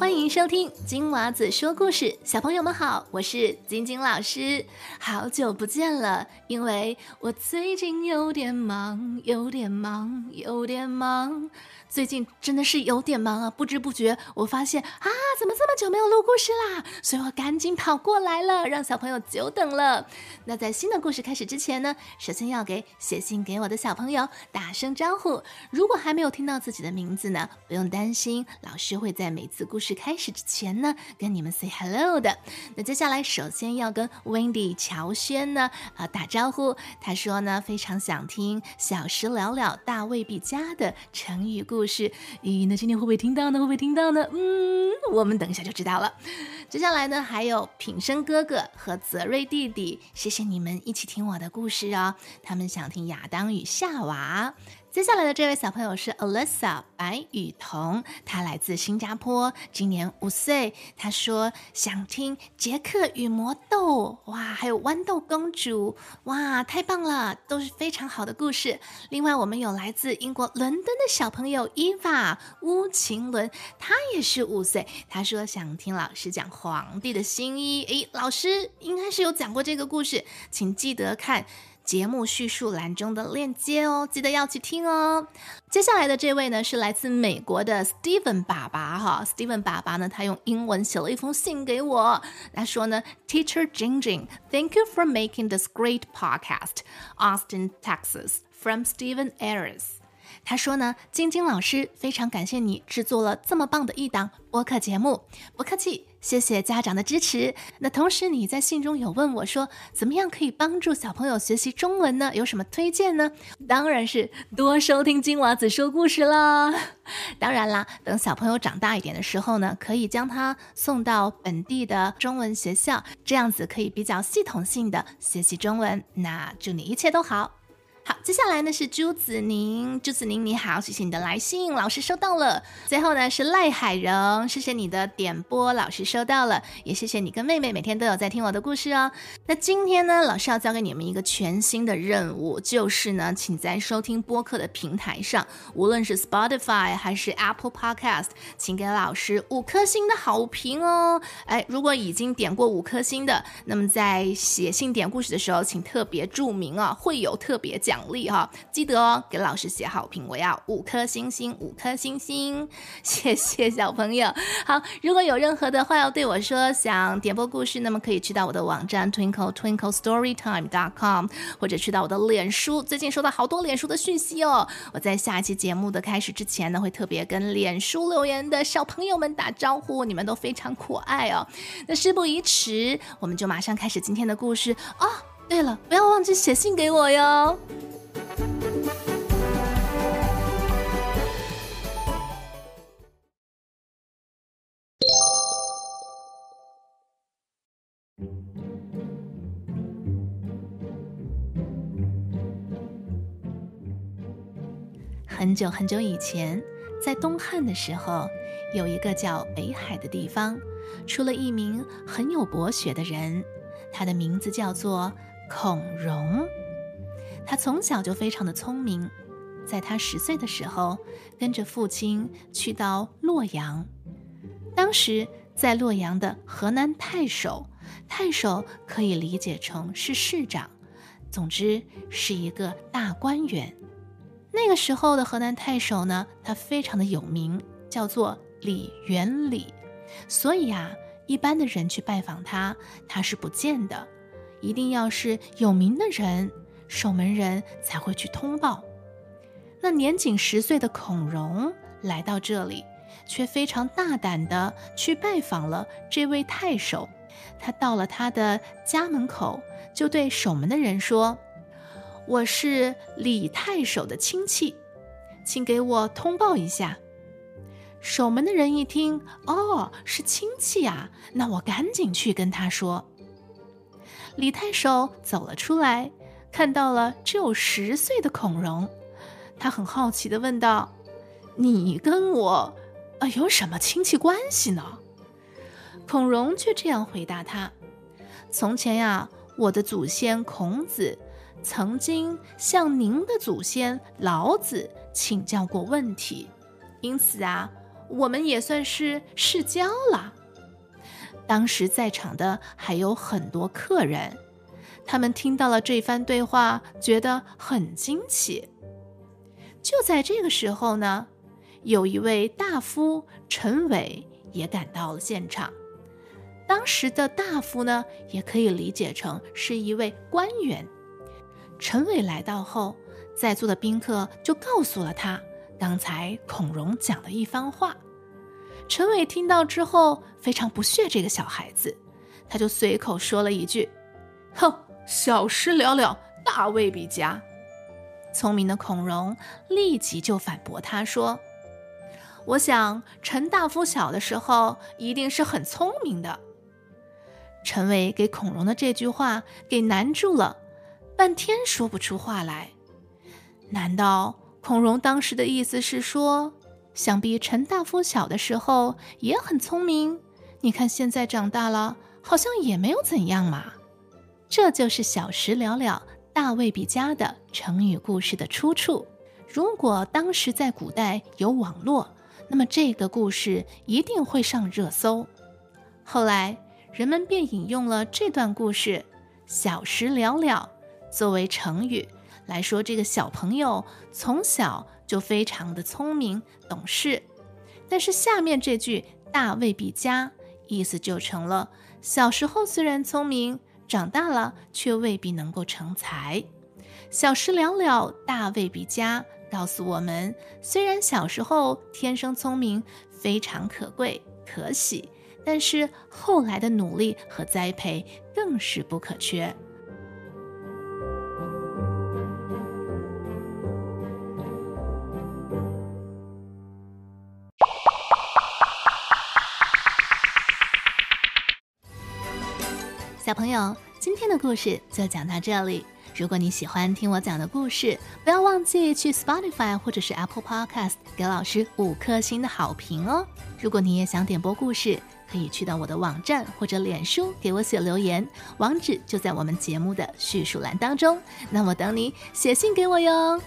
欢迎收听金娃子说故事，小朋友们好，我是晶晶老师，好久不见了，因为我最近有点忙，有点忙，有点忙。最近真的是有点忙啊，不知不觉我发现啊，怎么这么久没有录故事啦？所以我赶紧跑过来了，让小朋友久等了。那在新的故事开始之前呢，首先要给写信给我的小朋友打声招呼。如果还没有听到自己的名字呢，不用担心，老师会在每次故事开始之前呢，跟你们 say hello 的。那接下来首先要跟 Wendy 乔轩呢啊打招呼，他说呢非常想听小时了了，大未必佳的成语故。故事，咦，那今天会不会听到呢？会不会听到呢？嗯，我们等一下就知道了。接下来呢，还有品生哥哥和泽瑞弟弟，谢谢你们一起听我的故事哦。他们想听亚当与夏娃。接下来的这位小朋友是 Alyssa 白雨桐，她来自新加坡，今年五岁。她说想听杰克与魔豆，哇，还有豌豆公主，哇，太棒了，都是非常好的故事。另外，我们有来自英国伦敦的小朋友 Eva 乌晴伦，他也是五岁。他说想听老师讲皇帝的新衣。诶，老师应该是有讲过这个故事，请记得看。节目叙述栏中的链接哦，记得要去听哦。接下来的这位呢是来自美国的 Steven 爸爸哈，Steven 爸爸呢他用英文写了一封信给我，他说呢，Teacher Jingjing，Thank you for making this great podcast，Austin, Texas, from Steven Ayres。他说呢，晶晶老师非常感谢你制作了这么棒的一档播客节目，不客气，谢谢家长的支持。那同时你在信中有问我说，怎么样可以帮助小朋友学习中文呢？有什么推荐呢？当然是多收听金娃子说故事啦。当然啦，等小朋友长大一点的时候呢，可以将他送到本地的中文学校，这样子可以比较系统性的学习中文。那祝你一切都好。好，接下来呢是朱子宁，朱子宁你好，谢谢你的来信，老师收到了。最后呢是赖海荣，谢谢你的点播，老师收到了，也谢谢你跟妹妹每天都有在听我的故事哦。那今天呢，老师要交给你们一个全新的任务，就是呢，请在收听播客的平台上，无论是 Spotify 还是 Apple Podcast，请给老师五颗星的好评哦。哎，如果已经点过五颗星的，那么在写信点故事的时候，请特别注明啊，会有特别奖。奖励哈，记得哦，给老师写好评，我要五颗星星，五颗星星，谢谢小朋友。好，如果有任何的话要对我说，想点播故事，那么可以去到我的网站 twinkle twinkle storytime dot com，或者去到我的脸书。最近收到好多脸书的讯息哦，我在下一期节目的开始之前呢，会特别跟脸书留言的小朋友们打招呼，你们都非常可爱哦。那事不宜迟，我们就马上开始今天的故事哦。对了，不要忘记写信给我哟。很久很久以前，在东汉的时候，有一个叫北海的地方，出了一名很有博学的人，他的名字叫做。孔融，他从小就非常的聪明，在他十岁的时候，跟着父亲去到洛阳。当时在洛阳的河南太守，太守可以理解成是市长，总之是一个大官员。那个时候的河南太守呢，他非常的有名，叫做李元礼，所以啊，一般的人去拜访他，他是不见的。一定要是有名的人，守门人才会去通报。那年仅十岁的孔融来到这里，却非常大胆的去拜访了这位太守。他到了他的家门口，就对守门的人说：“我是李太守的亲戚，请给我通报一下。”守门的人一听，哦，是亲戚啊，那我赶紧去跟他说。李太守走了出来，看到了只有十岁的孔融，他很好奇地问道：“你跟我，呃，有什么亲戚关系呢？”孔融却这样回答他：“从前呀，我的祖先孔子曾经向您的祖先老子请教过问题，因此啊，我们也算是世交了。当时在场的还有很多客人，他们听到了这番对话，觉得很惊奇。就在这个时候呢，有一位大夫陈伟也赶到了现场。当时的大夫呢，也可以理解成是一位官员。陈伟来到后，在座的宾客就告诉了他刚才孔融讲的一番话。陈伟听到之后非常不屑这个小孩子，他就随口说了一句：“哼，小事了了，大未必佳。”聪明的孔融立即就反驳他说：“我想陈大夫小的时候一定是很聪明的。”陈伟给孔融的这句话给难住了，半天说不出话来。难道孔融当时的意思是说？想必陈大夫小的时候也很聪明，你看现在长大了，好像也没有怎样嘛。这就是“小时了了，大未必佳”的成语故事的出处。如果当时在古代有网络，那么这个故事一定会上热搜。后来人们便引用了这段故事“小时了了”作为成语来说，这个小朋友从小。就非常的聪明懂事，但是下面这句“大未必佳”意思就成了小时候虽然聪明，长大了却未必能够成才。小时了了，大未必佳，告诉我们，虽然小时候天生聪明非常可贵可喜，但是后来的努力和栽培更是不可缺。小朋友，今天的故事就讲到这里。如果你喜欢听我讲的故事，不要忘记去 Spotify 或者是 Apple Podcast 给老师五颗星的好评哦。如果你也想点播故事，可以去到我的网站或者脸书给我写留言，网址就在我们节目的叙述栏当中。那我等你写信给我哟。